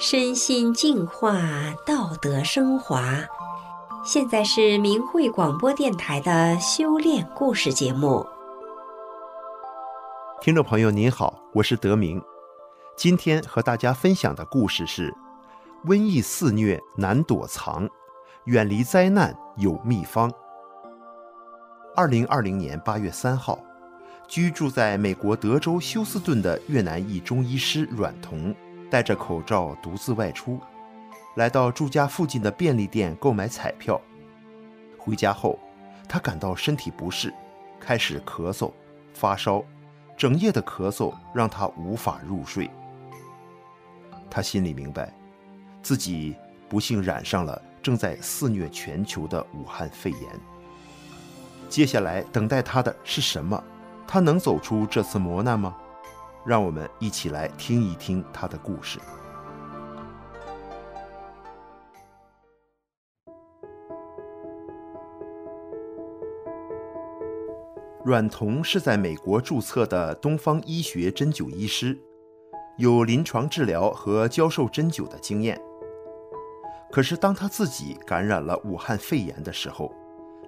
身心净化，道德升华。现在是明慧广播电台的修炼故事节目。听众朋友您好，我是德明。今天和大家分享的故事是：瘟疫肆虐难躲藏，远离灾难有秘方。二零二零年八月三号，居住在美国德州休斯顿的越南裔中医师阮彤。戴着口罩独自外出，来到住家附近的便利店购买彩票。回家后，他感到身体不适，开始咳嗽、发烧，整夜的咳嗽让他无法入睡。他心里明白，自己不幸染上了正在肆虐全球的武汉肺炎。接下来等待他的是什么？他能走出这次磨难吗？让我们一起来听一听他的故事。阮彤是在美国注册的东方医学针灸医师，有临床治疗和教授针灸的经验。可是，当他自己感染了武汉肺炎的时候，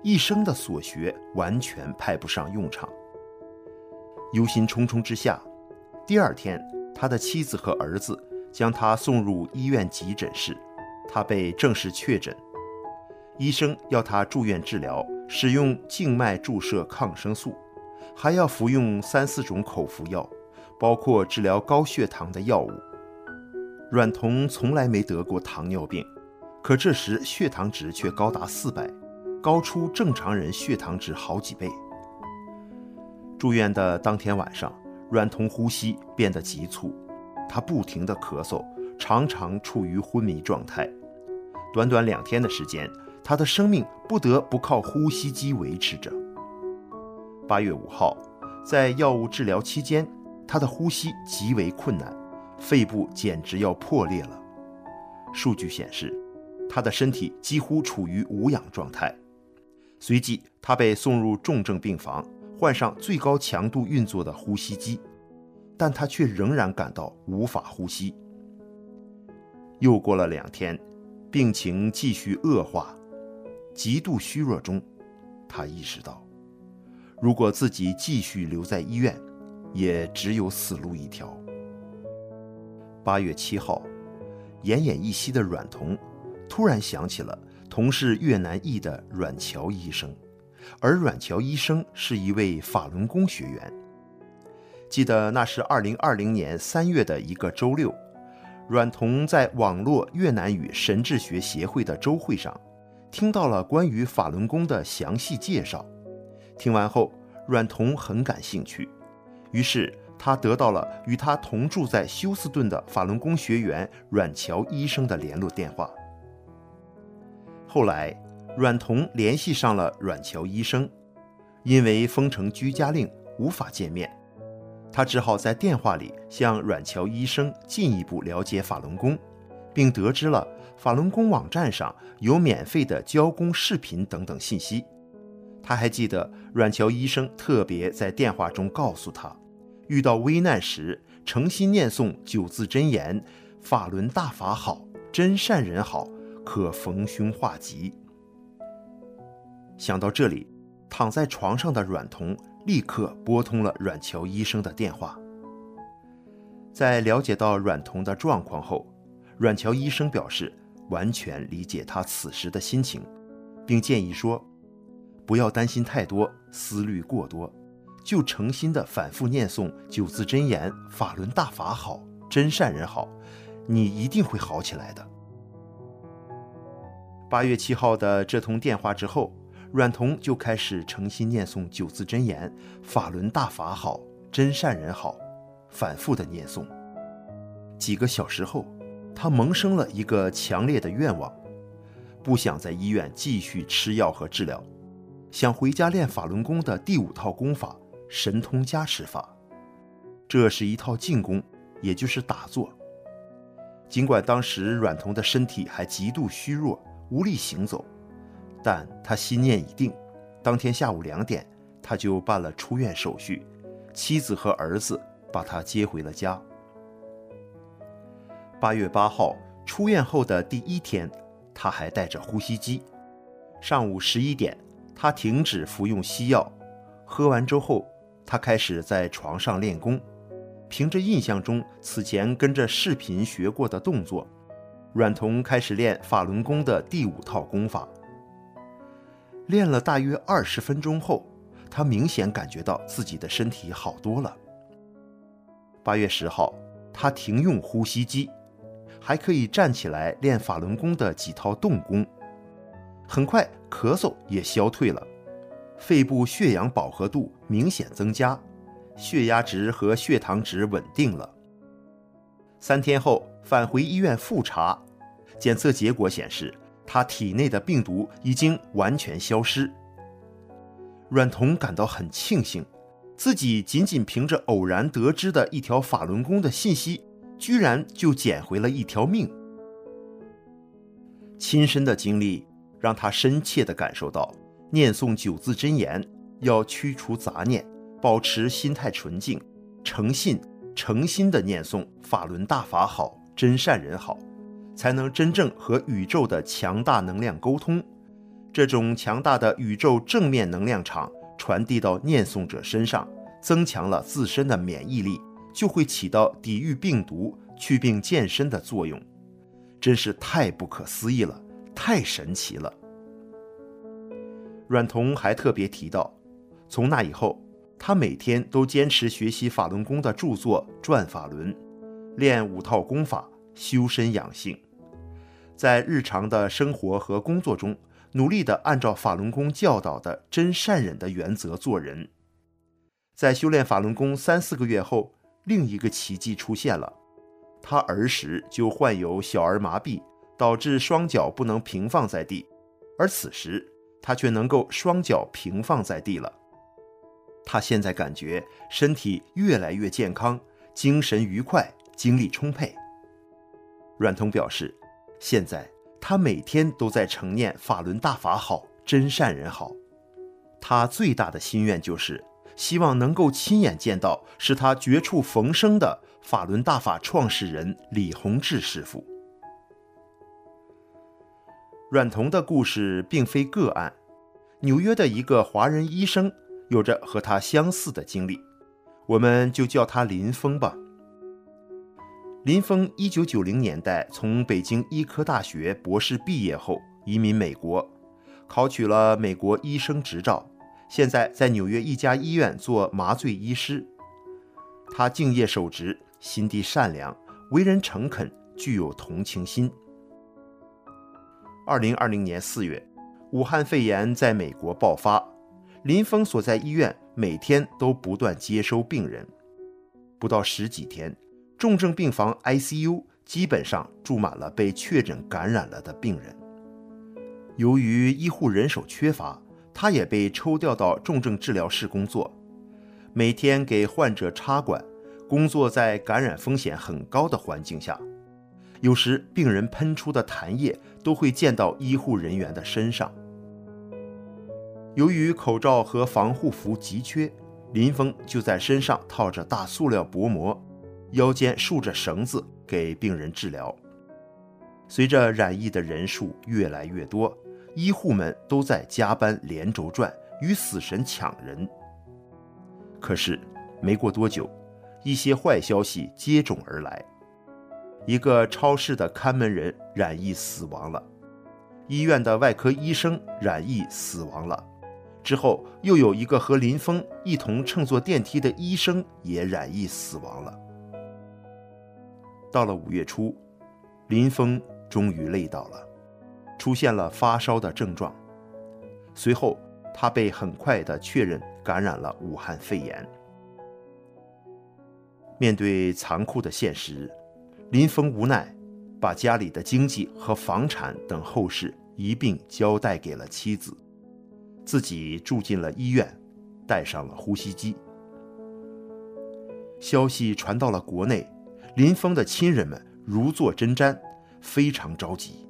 一生的所学完全派不上用场。忧心忡忡之下，第二天，他的妻子和儿子将他送入医院急诊室，他被正式确诊。医生要他住院治疗，使用静脉注射抗生素，还要服用三四种口服药，包括治疗高血糖的药物。阮彤从来没得过糖尿病，可这时血糖值却高达四百，高出正常人血糖值好几倍。住院的当天晚上，阮彤呼吸变得急促，他不停地咳嗽，常常处于昏迷状态。短短两天的时间，他的生命不得不靠呼吸机维持着。八月五号，在药物治疗期间，他的呼吸极为困难，肺部简直要破裂了。数据显示，他的身体几乎处于无氧状态。随即，他被送入重症病房。换上最高强度运作的呼吸机，但他却仍然感到无法呼吸。又过了两天，病情继续恶化，极度虚弱中，他意识到，如果自己继续留在医院，也只有死路一条。八月七号，奄奄一息的阮彤突然想起了同是越南裔的阮乔医生。而阮乔医生是一位法轮功学员。记得那是二零二零年三月的一个周六，阮彤在网络越南语神智学协会的周会上，听到了关于法轮功的详细介绍。听完后，阮彤很感兴趣，于是他得到了与他同住在休斯顿的法轮功学员阮乔医生的联络电话。后来，阮彤联系上了阮乔医生，因为封城居家令无法见面，他只好在电话里向阮乔医生进一步了解法轮功，并得知了法轮功网站上有免费的教功视频等等信息。他还记得阮乔医生特别在电话中告诉他，遇到危难时诚心念诵九字真言：“法轮大法好，真善人好，可逢凶化吉。”想到这里，躺在床上的阮童立刻拨通了阮乔医生的电话。在了解到阮彤的状况后，阮乔医生表示完全理解他此时的心情，并建议说：“不要担心太多，思虑过多，就诚心的反复念诵九字真言‘法轮大法好，真善人好’，你一定会好起来的。”八月七号的这通电话之后。阮童就开始诚心念诵九字真言：“法轮大法好，真善人好。”反复的念诵。几个小时后，他萌生了一个强烈的愿望，不想在医院继续吃药和治疗，想回家练法轮功的第五套功法——神通加持法。这是一套静功，也就是打坐。尽管当时阮彤的身体还极度虚弱，无力行走。但他心念已定，当天下午两点，他就办了出院手续，妻子和儿子把他接回了家。八月八号出院后的第一天，他还带着呼吸机。上午十一点，他停止服用西药，喝完粥后，他开始在床上练功。凭着印象中此前跟着视频学过的动作，阮童开始练法轮功的第五套功法。练了大约二十分钟后，他明显感觉到自己的身体好多了。八月十号，他停用呼吸机，还可以站起来练法轮功的几套动功。很快，咳嗽也消退了，肺部血氧饱和度明显增加，血压值和血糖值稳定了。三天后返回医院复查，检测结果显示他体内的病毒已经完全消失。阮童感到很庆幸，自己仅仅凭着偶然得知的一条法轮功的信息，居然就捡回了一条命。亲身的经历。让他深切地感受到，念诵九字真言要驱除杂念，保持心态纯净，诚信、诚心地念诵“法轮大法好，真善人好”，才能真正和宇宙的强大能量沟通。这种强大的宇宙正面能量场传递到念诵者身上，增强了自身的免疫力，就会起到抵御病毒、祛病健身的作用。真是太不可思议了！太神奇了！阮童还特别提到，从那以后，他每天都坚持学习法轮功的著作《转法轮》，练五套功法，修身养性，在日常的生活和工作中，努力地按照法轮功教导的真善忍的原则做人。在修炼法轮功三四个月后，另一个奇迹出现了，他儿时就患有小儿麻痹。导致双脚不能平放在地，而此时他却能够双脚平放在地了。他现在感觉身体越来越健康，精神愉快，精力充沛。阮童表示，现在他每天都在承念“法轮大法好，真善人好”。他最大的心愿就是希望能够亲眼见到使他绝处逢生的法轮大法创始人李洪志师父。阮童的故事并非个案，纽约的一个华人医生有着和他相似的经历，我们就叫他林峰吧。林峰一九九零年代从北京医科大学博士毕业后移民美国，考取了美国医生执照，现在在纽约一家医院做麻醉医师。他敬业守职，心地善良，为人诚恳，具有同情心。二零二零年四月，武汉肺炎在美国爆发，林峰所在医院每天都不断接收病人，不到十几天，重症病房 ICU 基本上住满了被确诊感染了的病人。由于医护人手缺乏，他也被抽调到重症治疗室工作，每天给患者插管，工作在感染风险很高的环境下。有时病人喷出的痰液都会溅到医护人员的身上。由于口罩和防护服急缺，林峰就在身上套着大塑料薄膜，腰间束着绳子给病人治疗。随着染疫的人数越来越多，医护们都在加班连轴转，与死神抢人。可是没过多久，一些坏消息接踵而来。一个超市的看门人染疫死亡了，医院的外科医生染疫死亡了，之后又有一个和林峰一同乘坐电梯的医生也染疫死亡了。到了五月初，林峰终于累倒了，出现了发烧的症状，随后他被很快的确认感染了武汉肺炎。面对残酷的现实。林峰无奈，把家里的经济和房产等后事一并交代给了妻子，自己住进了医院，带上了呼吸机。消息传到了国内，林峰的亲人们如坐针毡，非常着急。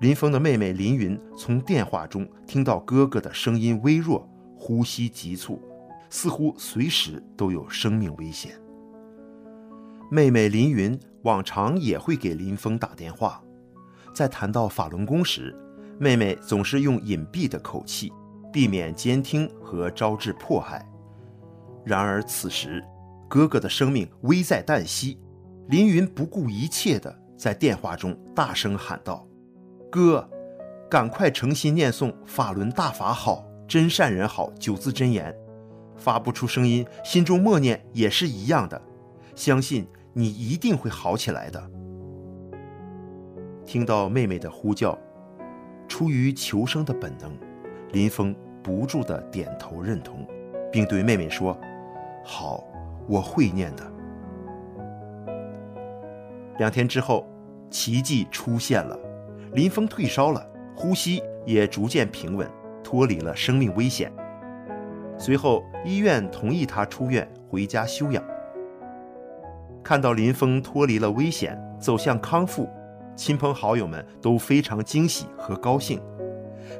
林峰的妹妹林云从电话中听到哥哥的声音微弱，呼吸急促，似乎随时都有生命危险。妹妹林云往常也会给林峰打电话，在谈到法轮功时，妹妹总是用隐蔽的口气，避免监听和招致迫害。然而此时，哥哥的生命危在旦夕，林云不顾一切地在电话中大声喊道：“哥，赶快诚心念诵‘法轮大法好，真善人好’九字真言。发不出声音，心中默念也是一样的。相信你一定会好起来的。”听到妹妹的呼叫，出于求生的本能，林峰不住地点头认同，并对妹妹说：“好。”我会念的。两天之后，奇迹出现了，林峰退烧了，呼吸也逐渐平稳，脱离了生命危险。随后，医院同意他出院回家休养。看到林峰脱离了危险，走向康复，亲朋好友们都非常惊喜和高兴，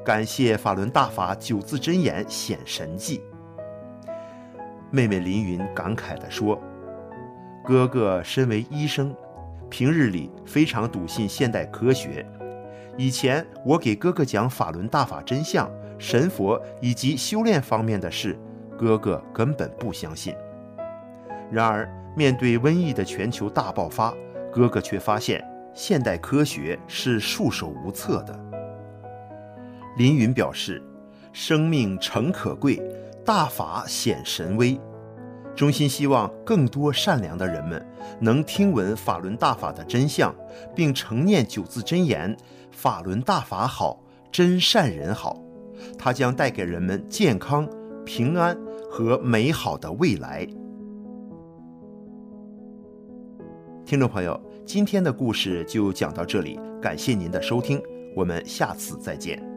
感谢法轮大法九字真言显神迹。妹妹林云感慨地说：“哥哥身为医生，平日里非常笃信现代科学。以前我给哥哥讲法轮大法真相、神佛以及修炼方面的事，哥哥根本不相信。然而面对瘟疫的全球大爆发，哥哥却发现现代科学是束手无策的。”林云表示：“生命诚可贵。”大法显神威，衷心希望更多善良的人们能听闻法轮大法的真相，并承念九字真言：“法轮大法好，真善人好。”它将带给人们健康、平安和美好的未来。听众朋友，今天的故事就讲到这里，感谢您的收听，我们下次再见。